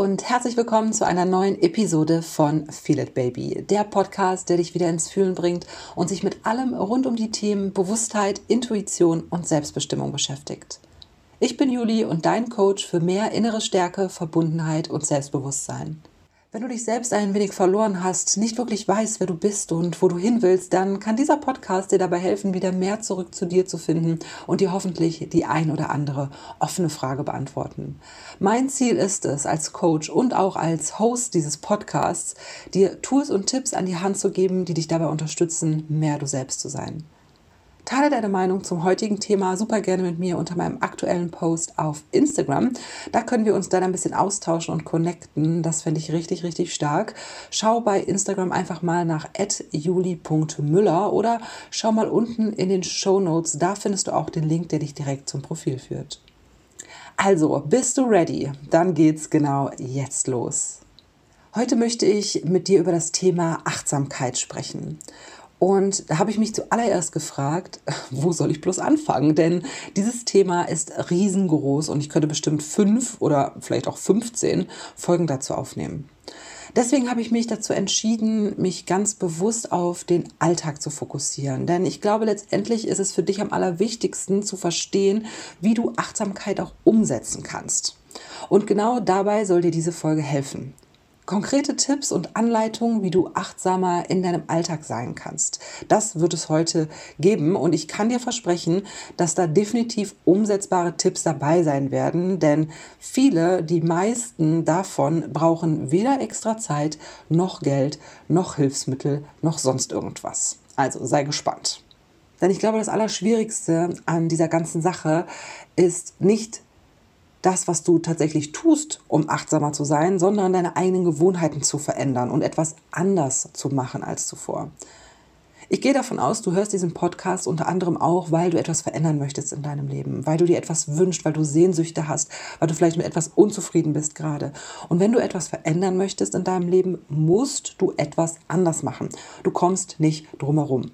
und herzlich willkommen zu einer neuen Episode von Feel It Baby, der Podcast, der dich wieder ins Fühlen bringt und sich mit allem rund um die Themen Bewusstheit, Intuition und Selbstbestimmung beschäftigt. Ich bin Juli und dein Coach für mehr innere Stärke, Verbundenheit und Selbstbewusstsein. Wenn du dich selbst ein wenig verloren hast, nicht wirklich weißt, wer du bist und wo du hin willst, dann kann dieser Podcast dir dabei helfen, wieder mehr zurück zu dir zu finden und dir hoffentlich die ein oder andere offene Frage beantworten. Mein Ziel ist es, als Coach und auch als Host dieses Podcasts, dir Tools und Tipps an die Hand zu geben, die dich dabei unterstützen, mehr du selbst zu sein. Teile deine Meinung zum heutigen Thema super gerne mit mir unter meinem aktuellen Post auf Instagram. Da können wir uns dann ein bisschen austauschen und connecten. Das finde ich richtig, richtig stark. Schau bei Instagram einfach mal nach juli.müller oder schau mal unten in den Show Notes. Da findest du auch den Link, der dich direkt zum Profil führt. Also, bist du ready? Dann geht's genau jetzt los. Heute möchte ich mit dir über das Thema Achtsamkeit sprechen. Und da habe ich mich zuallererst gefragt, wo soll ich bloß anfangen? Denn dieses Thema ist riesengroß und ich könnte bestimmt fünf oder vielleicht auch 15 Folgen dazu aufnehmen. Deswegen habe ich mich dazu entschieden, mich ganz bewusst auf den Alltag zu fokussieren. Denn ich glaube, letztendlich ist es für dich am allerwichtigsten zu verstehen, wie du Achtsamkeit auch umsetzen kannst. Und genau dabei soll dir diese Folge helfen konkrete Tipps und Anleitungen, wie du achtsamer in deinem Alltag sein kannst. Das wird es heute geben und ich kann dir versprechen, dass da definitiv umsetzbare Tipps dabei sein werden, denn viele, die meisten davon brauchen weder extra Zeit noch Geld noch Hilfsmittel noch sonst irgendwas. Also sei gespannt. Denn ich glaube, das Allerschwierigste an dieser ganzen Sache ist nicht das, was du tatsächlich tust, um achtsamer zu sein, sondern deine eigenen Gewohnheiten zu verändern und etwas anders zu machen als zuvor. Ich gehe davon aus, du hörst diesen Podcast unter anderem auch, weil du etwas verändern möchtest in deinem Leben, weil du dir etwas wünschst, weil du Sehnsüchte hast, weil du vielleicht mit etwas unzufrieden bist gerade. Und wenn du etwas verändern möchtest in deinem Leben, musst du etwas anders machen. Du kommst nicht drumherum.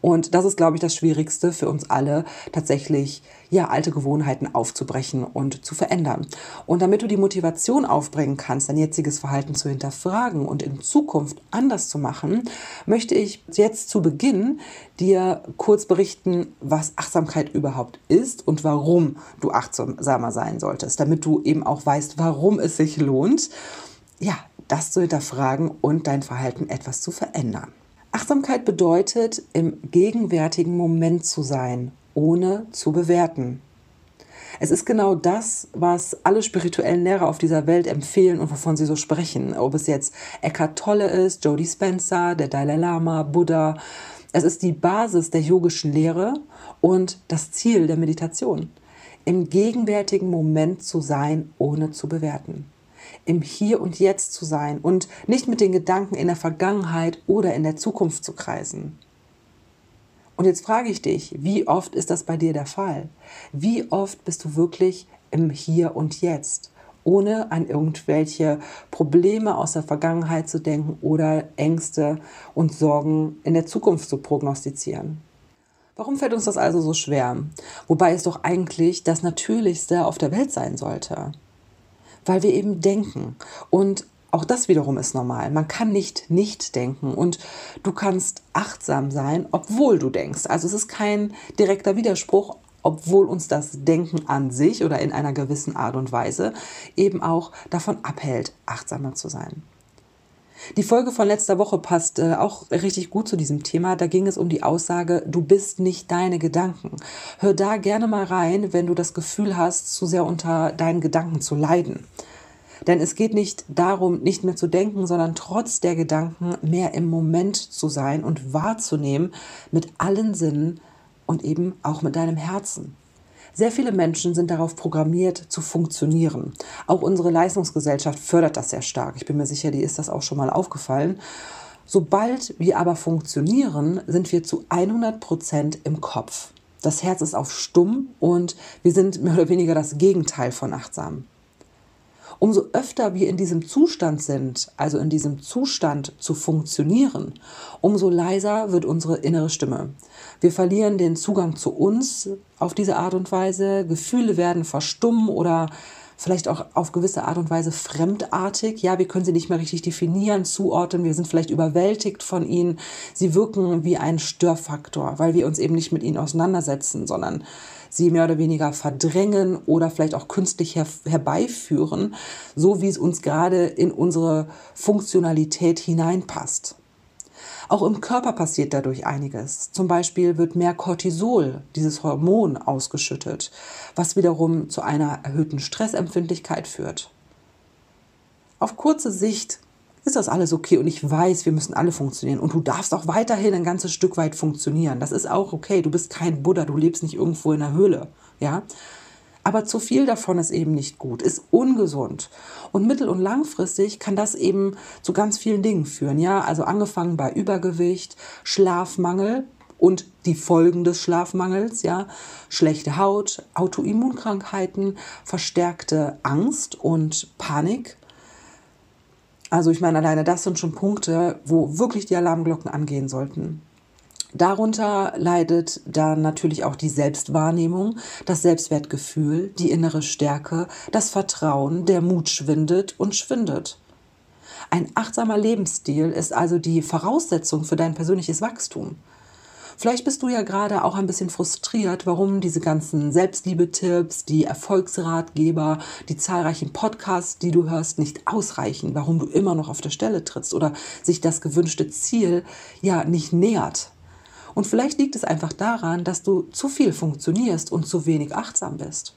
Und das ist, glaube ich, das Schwierigste für uns alle, tatsächlich ja alte Gewohnheiten aufzubrechen und zu verändern. Und damit du die Motivation aufbringen kannst, dein jetziges Verhalten zu hinterfragen und in Zukunft anders zu machen, möchte ich jetzt zu Beginn dir kurz berichten, was Achtsamkeit überhaupt ist und warum du achtsamer sein solltest, damit du eben auch weißt, warum es sich lohnt, ja, das zu hinterfragen und dein Verhalten etwas zu verändern. Achtsamkeit bedeutet, im gegenwärtigen Moment zu sein, ohne zu bewerten. Es ist genau das, was alle spirituellen Lehrer auf dieser Welt empfehlen und wovon sie so sprechen. Ob es jetzt Eckhart Tolle ist, Jodie Spencer, der Dalai Lama, Buddha. Es ist die Basis der yogischen Lehre und das Ziel der Meditation. Im gegenwärtigen Moment zu sein, ohne zu bewerten im Hier und Jetzt zu sein und nicht mit den Gedanken in der Vergangenheit oder in der Zukunft zu kreisen. Und jetzt frage ich dich, wie oft ist das bei dir der Fall? Wie oft bist du wirklich im Hier und Jetzt, ohne an irgendwelche Probleme aus der Vergangenheit zu denken oder Ängste und Sorgen in der Zukunft zu prognostizieren? Warum fällt uns das also so schwer? Wobei es doch eigentlich das Natürlichste auf der Welt sein sollte weil wir eben denken. Und auch das wiederum ist normal. Man kann nicht nicht denken und du kannst achtsam sein, obwohl du denkst. Also es ist kein direkter Widerspruch, obwohl uns das Denken an sich oder in einer gewissen Art und Weise eben auch davon abhält, achtsamer zu sein. Die Folge von letzter Woche passt äh, auch richtig gut zu diesem Thema. Da ging es um die Aussage, du bist nicht deine Gedanken. Hör da gerne mal rein, wenn du das Gefühl hast, zu sehr unter deinen Gedanken zu leiden. Denn es geht nicht darum, nicht mehr zu denken, sondern trotz der Gedanken mehr im Moment zu sein und wahrzunehmen mit allen Sinnen und eben auch mit deinem Herzen. Sehr viele Menschen sind darauf programmiert zu funktionieren. Auch unsere Leistungsgesellschaft fördert das sehr stark. Ich bin mir sicher, die ist das auch schon mal aufgefallen. Sobald wir aber funktionieren, sind wir zu 100 Prozent im Kopf. Das Herz ist auf stumm und wir sind mehr oder weniger das Gegenteil von achtsam. Umso öfter wir in diesem Zustand sind, also in diesem Zustand zu funktionieren, umso leiser wird unsere innere Stimme. Wir verlieren den Zugang zu uns auf diese Art und Weise, Gefühle werden verstummen oder vielleicht auch auf gewisse Art und Weise fremdartig. Ja, wir können sie nicht mehr richtig definieren, zuordnen. Wir sind vielleicht überwältigt von ihnen. Sie wirken wie ein Störfaktor, weil wir uns eben nicht mit ihnen auseinandersetzen, sondern sie mehr oder weniger verdrängen oder vielleicht auch künstlich her herbeiführen, so wie es uns gerade in unsere Funktionalität hineinpasst. Auch im Körper passiert dadurch einiges. Zum Beispiel wird mehr Cortisol, dieses Hormon, ausgeschüttet, was wiederum zu einer erhöhten Stressempfindlichkeit führt. Auf kurze Sicht ist das alles okay und ich weiß, wir müssen alle funktionieren und du darfst auch weiterhin ein ganzes Stück weit funktionieren. Das ist auch okay. Du bist kein Buddha, du lebst nicht irgendwo in der Höhle, ja? Aber zu viel davon ist eben nicht gut, ist ungesund. Und mittel- und langfristig kann das eben zu ganz vielen Dingen führen. Ja, also angefangen bei Übergewicht, Schlafmangel und die Folgen des Schlafmangels, ja, schlechte Haut, Autoimmunkrankheiten, verstärkte Angst und Panik. Also ich meine, alleine das sind schon Punkte, wo wirklich die Alarmglocken angehen sollten. Darunter leidet dann natürlich auch die Selbstwahrnehmung, das Selbstwertgefühl, die innere Stärke, das Vertrauen, der Mut schwindet und schwindet. Ein achtsamer Lebensstil ist also die Voraussetzung für dein persönliches Wachstum. Vielleicht bist du ja gerade auch ein bisschen frustriert, warum diese ganzen Selbstliebe-Tipps, die Erfolgsratgeber, die zahlreichen Podcasts, die du hörst, nicht ausreichen, warum du immer noch auf der Stelle trittst oder sich das gewünschte Ziel ja nicht nähert. Und vielleicht liegt es einfach daran, dass du zu viel funktionierst und zu wenig achtsam bist.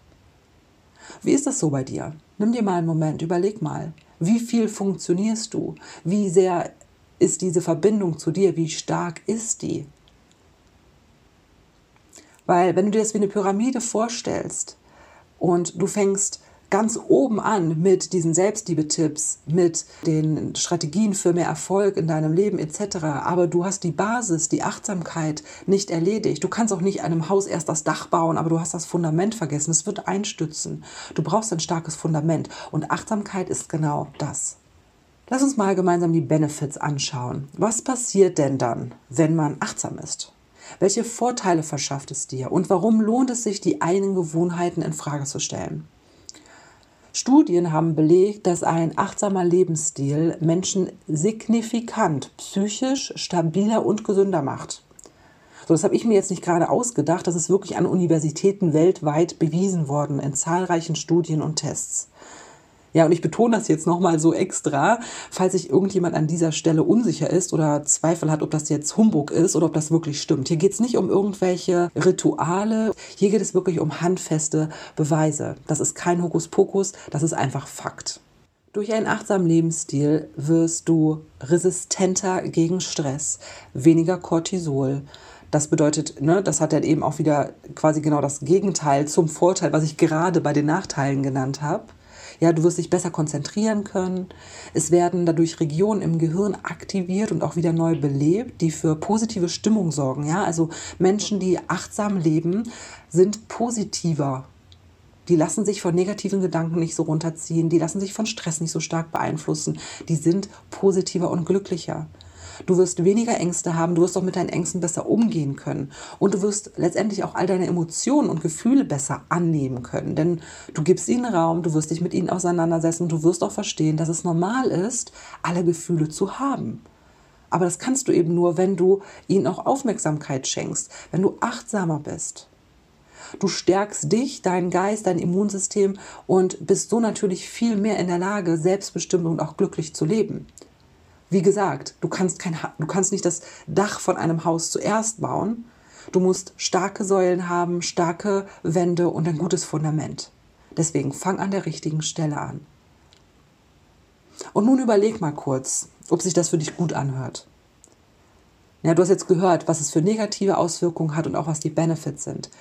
Wie ist das so bei dir? Nimm dir mal einen Moment, überleg mal, wie viel funktionierst du? Wie sehr ist diese Verbindung zu dir? Wie stark ist die? Weil wenn du dir das wie eine Pyramide vorstellst und du fängst ganz oben an mit diesen Selbstliebe-Tipps, mit den Strategien für mehr Erfolg in deinem Leben etc. Aber du hast die Basis, die Achtsamkeit nicht erledigt. Du kannst auch nicht einem Haus erst das Dach bauen, aber du hast das Fundament vergessen. Es wird einstützen. Du brauchst ein starkes Fundament. Und Achtsamkeit ist genau das. Lass uns mal gemeinsam die Benefits anschauen. Was passiert denn dann, wenn man achtsam ist? Welche Vorteile verschafft es dir und warum lohnt es sich, die eigenen Gewohnheiten in Frage zu stellen? Studien haben belegt, dass ein achtsamer Lebensstil Menschen signifikant psychisch stabiler und gesünder macht. So, das habe ich mir jetzt nicht gerade ausgedacht, das ist wirklich an Universitäten weltweit bewiesen worden in zahlreichen Studien und Tests. Ja, und ich betone das jetzt nochmal so extra, falls sich irgendjemand an dieser Stelle unsicher ist oder Zweifel hat, ob das jetzt Humbug ist oder ob das wirklich stimmt. Hier geht es nicht um irgendwelche Rituale, hier geht es wirklich um handfeste Beweise. Das ist kein Hokuspokus, das ist einfach Fakt. Durch einen achtsamen Lebensstil wirst du resistenter gegen Stress, weniger Cortisol. Das bedeutet, ne, das hat dann eben auch wieder quasi genau das Gegenteil zum Vorteil, was ich gerade bei den Nachteilen genannt habe. Ja, du wirst dich besser konzentrieren können. Es werden dadurch Regionen im Gehirn aktiviert und auch wieder neu belebt, die für positive Stimmung sorgen. Ja, also Menschen, die achtsam leben, sind positiver. Die lassen sich von negativen Gedanken nicht so runterziehen, die lassen sich von Stress nicht so stark beeinflussen, die sind positiver und glücklicher. Du wirst weniger Ängste haben, du wirst auch mit deinen Ängsten besser umgehen können. Und du wirst letztendlich auch all deine Emotionen und Gefühle besser annehmen können. Denn du gibst ihnen Raum, du wirst dich mit ihnen auseinandersetzen und du wirst auch verstehen, dass es normal ist, alle Gefühle zu haben. Aber das kannst du eben nur, wenn du ihnen auch Aufmerksamkeit schenkst, wenn du achtsamer bist. Du stärkst dich, deinen Geist, dein Immunsystem und bist so natürlich viel mehr in der Lage, selbstbestimmt und auch glücklich zu leben. Wie gesagt, du kannst, kein, du kannst nicht das Dach von einem Haus zuerst bauen. Du musst starke Säulen haben, starke Wände und ein gutes Fundament. Deswegen fang an der richtigen Stelle an. Und nun überleg mal kurz, ob sich das für dich gut anhört. Ja, du hast jetzt gehört, was es für negative Auswirkungen hat und auch was die Benefits sind.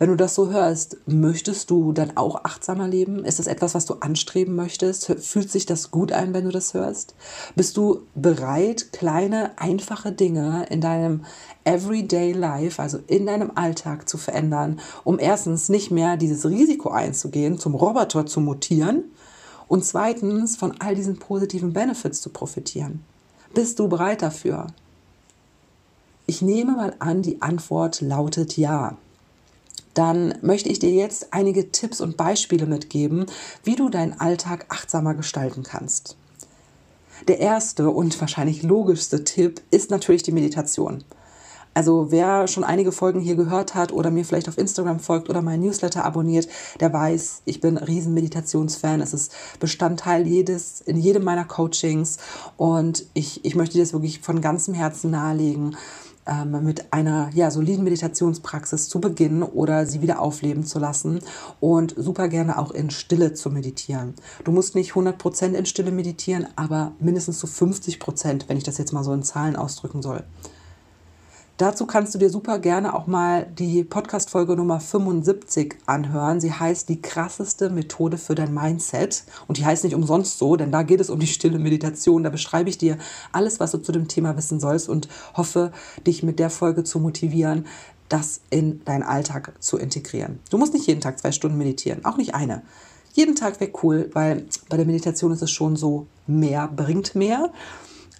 Wenn du das so hörst, möchtest du dann auch achtsamer leben? Ist das etwas, was du anstreben möchtest? Fühlt sich das gut ein, wenn du das hörst? Bist du bereit, kleine, einfache Dinge in deinem Everyday Life, also in deinem Alltag zu verändern, um erstens nicht mehr dieses Risiko einzugehen, zum Roboter zu mutieren und zweitens von all diesen positiven Benefits zu profitieren? Bist du bereit dafür? Ich nehme mal an, die Antwort lautet ja. Dann möchte ich dir jetzt einige Tipps und Beispiele mitgeben, wie du deinen Alltag achtsamer gestalten kannst. Der erste und wahrscheinlich logischste Tipp ist natürlich die Meditation. Also wer schon einige Folgen hier gehört hat oder mir vielleicht auf Instagram folgt oder mein Newsletter abonniert, der weiß, ich bin ein riesen Meditationsfan. Es ist Bestandteil jedes, in jedem meiner Coachings und ich, ich möchte dir das wirklich von ganzem Herzen nahelegen ähm, mit einer ja, soliden Meditationspraxis zu beginnen oder sie wieder aufleben zu lassen und super gerne auch in Stille zu meditieren. Du musst nicht 100% in Stille meditieren, aber mindestens zu so 50%, wenn ich das jetzt mal so in Zahlen ausdrücken soll. Dazu kannst du dir super gerne auch mal die Podcast-Folge Nummer 75 anhören. Sie heißt die krasseste Methode für dein Mindset. Und die heißt nicht umsonst so, denn da geht es um die stille Meditation. Da beschreibe ich dir alles, was du zu dem Thema wissen sollst und hoffe, dich mit der Folge zu motivieren, das in deinen Alltag zu integrieren. Du musst nicht jeden Tag zwei Stunden meditieren, auch nicht eine. Jeden Tag wäre cool, weil bei der Meditation ist es schon so, mehr bringt mehr.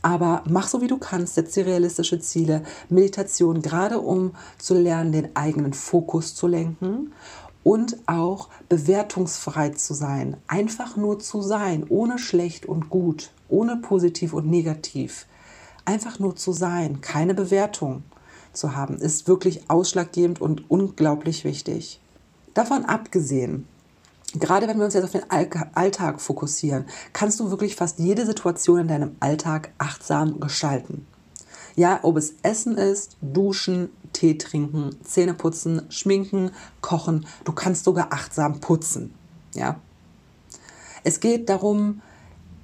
Aber mach so, wie du kannst, setz dir realistische Ziele. Meditation, gerade um zu lernen, den eigenen Fokus zu lenken und auch bewertungsfrei zu sein. Einfach nur zu sein, ohne schlecht und gut, ohne positiv und negativ. Einfach nur zu sein, keine Bewertung zu haben, ist wirklich ausschlaggebend und unglaublich wichtig. Davon abgesehen, gerade wenn wir uns jetzt auf den Alltag fokussieren, kannst du wirklich fast jede Situation in deinem Alltag achtsam gestalten. Ja, ob es Essen ist, Duschen, Tee trinken, Zähne putzen, schminken, kochen, du kannst sogar achtsam putzen. Ja. Es geht darum,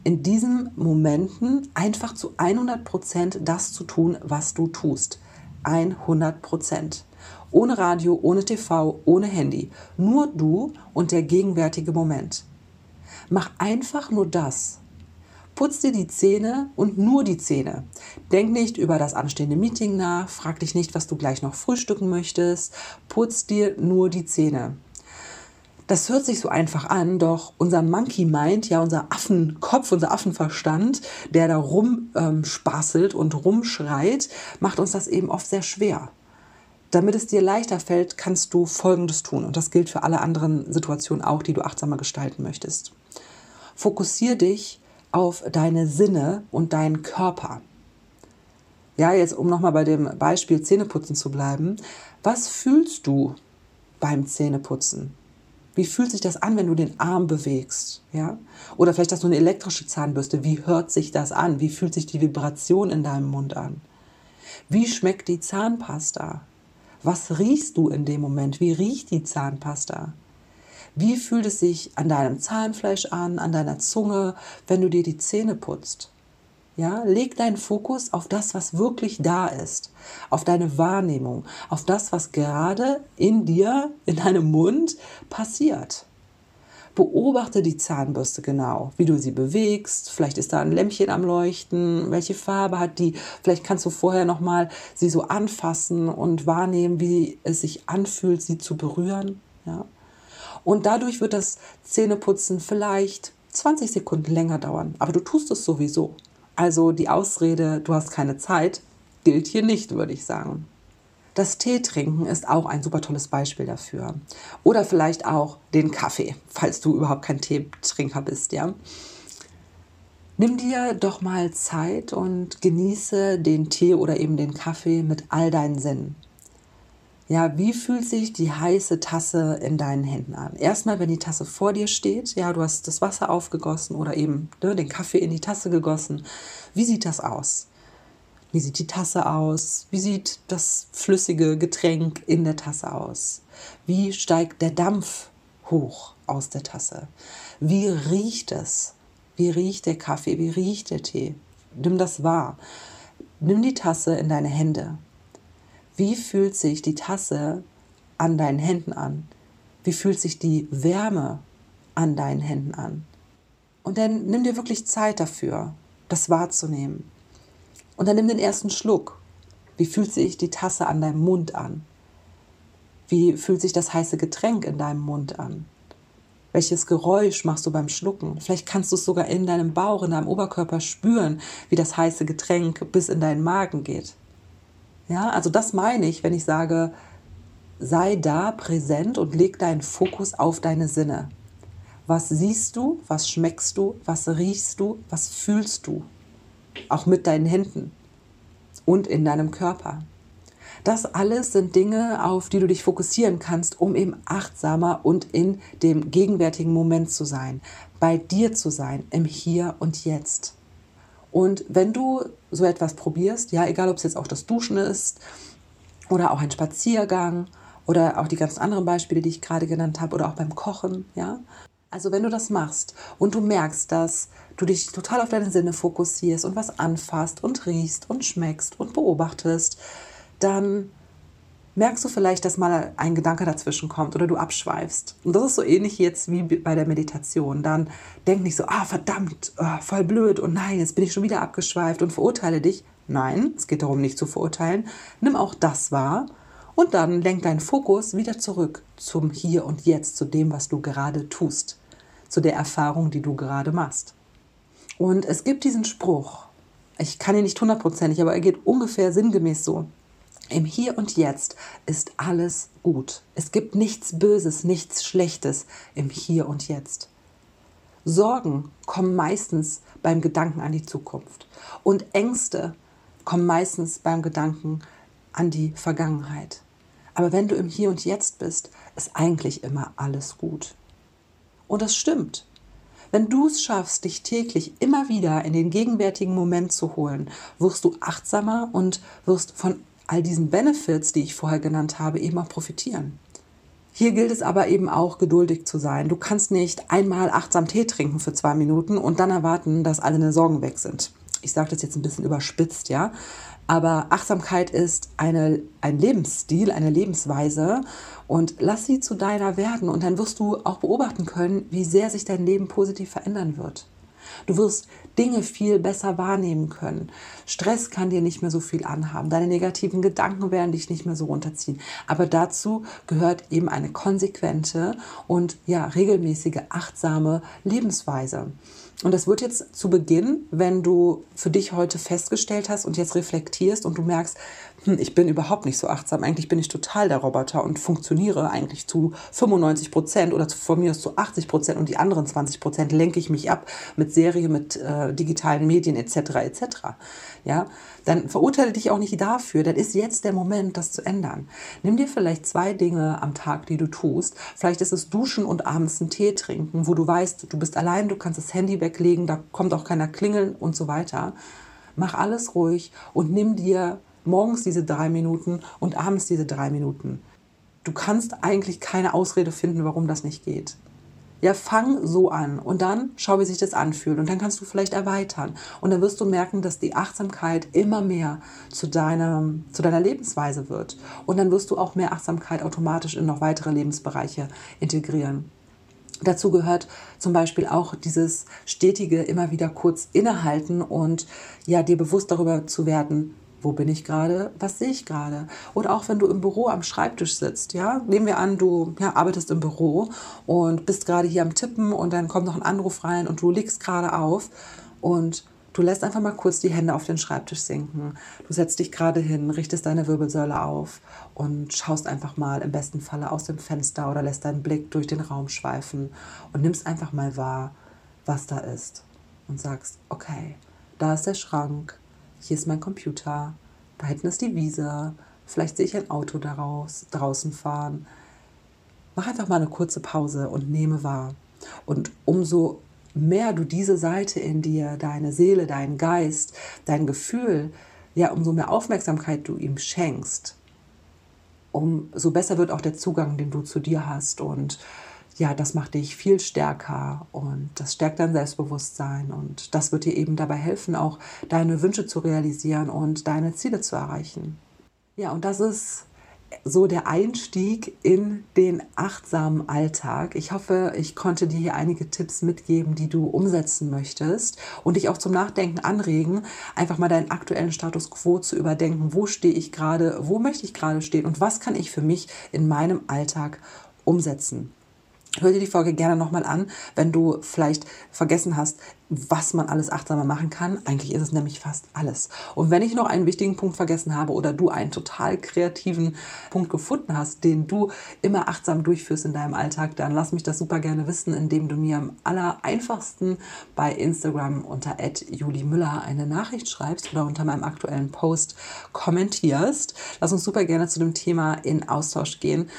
in diesen Momenten einfach zu 100 Prozent das zu tun, was du tust. 100%. Prozent. Ohne Radio, ohne TV, ohne Handy. Nur du und der gegenwärtige Moment. Mach einfach nur das. Putz dir die Zähne und nur die Zähne. Denk nicht über das anstehende Meeting nach, frag dich nicht, was du gleich noch frühstücken möchtest. Putz dir nur die Zähne. Das hört sich so einfach an, doch unser Monkey Mind, ja unser Affenkopf, unser Affenverstand, der da rumspaßelt ähm, und rumschreit, macht uns das eben oft sehr schwer. Damit es dir leichter fällt, kannst du Folgendes tun. Und das gilt für alle anderen Situationen auch, die du achtsamer gestalten möchtest. Fokussier dich auf deine Sinne und deinen Körper. Ja, jetzt um nochmal bei dem Beispiel Zähneputzen zu bleiben. Was fühlst du beim Zähneputzen? Wie fühlt sich das an, wenn du den Arm bewegst? Ja? Oder vielleicht hast du eine elektrische Zahnbürste. Wie hört sich das an? Wie fühlt sich die Vibration in deinem Mund an? Wie schmeckt die Zahnpasta? Was riechst du in dem Moment? Wie riecht die Zahnpasta? Wie fühlt es sich an deinem Zahnfleisch an, an deiner Zunge, wenn du dir die Zähne putzt? Ja, leg deinen Fokus auf das, was wirklich da ist, auf deine Wahrnehmung, auf das, was gerade in dir, in deinem Mund passiert. Beobachte die Zahnbürste genau, wie du sie bewegst. Vielleicht ist da ein Lämpchen am Leuchten. Welche Farbe hat die? Vielleicht kannst du vorher noch mal sie so anfassen und wahrnehmen, wie es sich anfühlt, sie zu berühren. Ja? Und dadurch wird das Zähneputzen vielleicht 20 Sekunden länger dauern. Aber du tust es sowieso. Also die Ausrede, du hast keine Zeit, gilt hier nicht, würde ich sagen. Das Tee trinken ist auch ein super tolles Beispiel dafür. Oder vielleicht auch den Kaffee, falls du überhaupt kein Teetrinker bist, ja. Nimm dir doch mal Zeit und genieße den Tee oder eben den Kaffee mit all deinen Sinnen. Ja, wie fühlt sich die heiße Tasse in deinen Händen an? Erstmal, wenn die Tasse vor dir steht, ja, du hast das Wasser aufgegossen oder eben ne, den Kaffee in die Tasse gegossen. Wie sieht das aus? Wie sieht die Tasse aus? Wie sieht das flüssige Getränk in der Tasse aus? Wie steigt der Dampf hoch aus der Tasse? Wie riecht es? Wie riecht der Kaffee? Wie riecht der Tee? Nimm das wahr. Nimm die Tasse in deine Hände. Wie fühlt sich die Tasse an deinen Händen an? Wie fühlt sich die Wärme an deinen Händen an? Und dann nimm dir wirklich Zeit dafür, das wahrzunehmen. Und dann nimm den ersten Schluck. Wie fühlt sich die Tasse an deinem Mund an? Wie fühlt sich das heiße Getränk in deinem Mund an? Welches Geräusch machst du beim Schlucken? Vielleicht kannst du es sogar in deinem Bauch, in deinem Oberkörper spüren, wie das heiße Getränk bis in deinen Magen geht. Ja, also das meine ich, wenn ich sage, sei da präsent und leg deinen Fokus auf deine Sinne. Was siehst du, was schmeckst du, was riechst du, was fühlst du? Auch mit deinen Händen und in deinem Körper. Das alles sind Dinge, auf die du dich fokussieren kannst, um eben achtsamer und in dem gegenwärtigen Moment zu sein, bei dir zu sein, im Hier und Jetzt. Und wenn du so etwas probierst, ja, egal ob es jetzt auch das Duschen ist oder auch ein Spaziergang oder auch die ganzen anderen Beispiele, die ich gerade genannt habe, oder auch beim Kochen, ja. Also wenn du das machst und du merkst, dass du dich total auf deine Sinne fokussierst und was anfasst und riechst und schmeckst und beobachtest, dann merkst du vielleicht, dass mal ein Gedanke dazwischen kommt oder du abschweifst. Und das ist so ähnlich jetzt wie bei der Meditation. Dann denk nicht so, ah verdammt, oh, voll blöd und nein, jetzt bin ich schon wieder abgeschweift und verurteile dich. Nein, es geht darum, nicht zu verurteilen. Nimm auch das wahr und dann lenk deinen Fokus wieder zurück zum Hier und Jetzt, zu dem, was du gerade tust, zu der Erfahrung, die du gerade machst. Und es gibt diesen Spruch, ich kann ihn nicht hundertprozentig, aber er geht ungefähr sinngemäß so. Im Hier und Jetzt ist alles gut. Es gibt nichts Böses, nichts Schlechtes im Hier und Jetzt. Sorgen kommen meistens beim Gedanken an die Zukunft und Ängste kommen meistens beim Gedanken an die Vergangenheit. Aber wenn du im Hier und Jetzt bist, ist eigentlich immer alles gut. Und das stimmt. Wenn du es schaffst, dich täglich immer wieder in den gegenwärtigen Moment zu holen, wirst du achtsamer und wirst von all diesen Benefits, die ich vorher genannt habe, eben auch profitieren. Hier gilt es aber eben auch, geduldig zu sein. Du kannst nicht einmal achtsam Tee trinken für zwei Minuten und dann erwarten, dass alle deine Sorgen weg sind. Ich sage das jetzt ein bisschen überspitzt, ja. Aber Achtsamkeit ist eine, ein Lebensstil, eine Lebensweise und lass sie zu deiner werden und dann wirst du auch beobachten können, wie sehr sich dein Leben positiv verändern wird. Du wirst Dinge viel besser wahrnehmen können. Stress kann dir nicht mehr so viel anhaben. Deine negativen Gedanken werden dich nicht mehr so runterziehen. Aber dazu gehört eben eine konsequente und ja regelmäßige achtsame Lebensweise. Und das wird jetzt zu Beginn, wenn du für dich heute festgestellt hast und jetzt reflektierst und du merkst, hm, ich bin überhaupt nicht so achtsam, eigentlich bin ich total der Roboter und funktioniere eigentlich zu 95 Prozent oder von mir aus zu 80 Prozent und die anderen 20 Prozent lenke ich mich ab mit Serie, mit äh, digitalen Medien etc. etc. Ja, dann verurteile dich auch nicht dafür, dann ist jetzt der Moment, das zu ändern. Nimm dir vielleicht zwei Dinge am Tag, die du tust. Vielleicht ist es Duschen und abends einen Tee trinken, wo du weißt, du bist allein, du kannst das Handy weglegen, da kommt auch keiner klingeln und so weiter. Mach alles ruhig und nimm dir morgens diese drei Minuten und abends diese drei Minuten. Du kannst eigentlich keine Ausrede finden, warum das nicht geht. Ja, fang so an und dann schau, wie sich das anfühlt und dann kannst du vielleicht erweitern und dann wirst du merken, dass die Achtsamkeit immer mehr zu, deinem, zu deiner Lebensweise wird und dann wirst du auch mehr Achtsamkeit automatisch in noch weitere Lebensbereiche integrieren. Dazu gehört zum Beispiel auch dieses stetige immer wieder kurz innehalten und ja dir bewusst darüber zu werden, wo bin ich gerade, was sehe ich gerade. Oder auch wenn du im Büro am Schreibtisch sitzt, ja, nehmen wir an, du ja, arbeitest im Büro und bist gerade hier am Tippen und dann kommt noch ein Anruf rein und du legst gerade auf und du lässt einfach mal kurz die Hände auf den Schreibtisch sinken. Du setzt dich gerade hin, richtest deine Wirbelsäule auf und schaust einfach mal im besten Falle aus dem Fenster oder lässt deinen Blick durch den Raum schweifen und nimmst einfach mal wahr, was da ist und sagst, okay, da ist der Schrank, hier ist mein Computer, da hinten ist die Wiese, vielleicht sehe ich ein Auto daraus, draußen fahren. Mach einfach mal eine kurze Pause und nehme wahr. Und umso mehr du diese Seite in dir, deine Seele, deinen Geist, dein Gefühl, ja, umso mehr Aufmerksamkeit du ihm schenkst, umso besser wird auch der Zugang, den du zu dir hast. Und ja, das macht dich viel stärker und das stärkt dein Selbstbewusstsein und das wird dir eben dabei helfen, auch deine Wünsche zu realisieren und deine Ziele zu erreichen. Ja, und das ist so der Einstieg in den achtsamen Alltag. Ich hoffe, ich konnte dir hier einige Tipps mitgeben, die du umsetzen möchtest und dich auch zum Nachdenken anregen, einfach mal deinen aktuellen Status quo zu überdenken. Wo stehe ich gerade? Wo möchte ich gerade stehen? Und was kann ich für mich in meinem Alltag umsetzen? Hör dir die Folge gerne nochmal an, wenn du vielleicht vergessen hast, was man alles achtsamer machen kann. Eigentlich ist es nämlich fast alles. Und wenn ich noch einen wichtigen Punkt vergessen habe oder du einen total kreativen Punkt gefunden hast, den du immer achtsam durchführst in deinem Alltag, dann lass mich das super gerne wissen, indem du mir am aller einfachsten bei Instagram unter @julimüller eine Nachricht schreibst oder unter meinem aktuellen Post kommentierst. Lass uns super gerne zu dem Thema in Austausch gehen.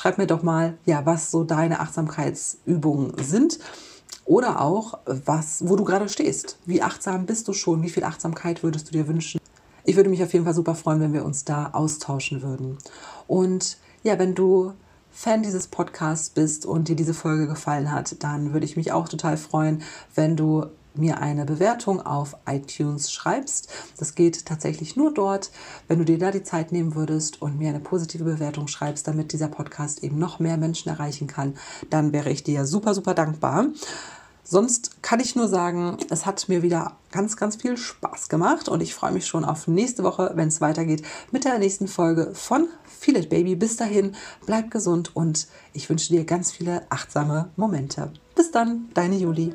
Schreib mir doch mal, ja, was so deine Achtsamkeitsübungen sind oder auch, was, wo du gerade stehst. Wie achtsam bist du schon? Wie viel Achtsamkeit würdest du dir wünschen? Ich würde mich auf jeden Fall super freuen, wenn wir uns da austauschen würden. Und ja, wenn du Fan dieses Podcasts bist und dir diese Folge gefallen hat, dann würde ich mich auch total freuen, wenn du mir eine Bewertung auf iTunes schreibst. Das geht tatsächlich nur dort. Wenn du dir da die Zeit nehmen würdest und mir eine positive Bewertung schreibst, damit dieser Podcast eben noch mehr Menschen erreichen kann, dann wäre ich dir super, super dankbar. Sonst kann ich nur sagen, es hat mir wieder ganz, ganz viel Spaß gemacht und ich freue mich schon auf nächste Woche, wenn es weitergeht mit der nächsten Folge von Feel It Baby. Bis dahin, bleib gesund und ich wünsche dir ganz viele achtsame Momente. Bis dann, deine Juli.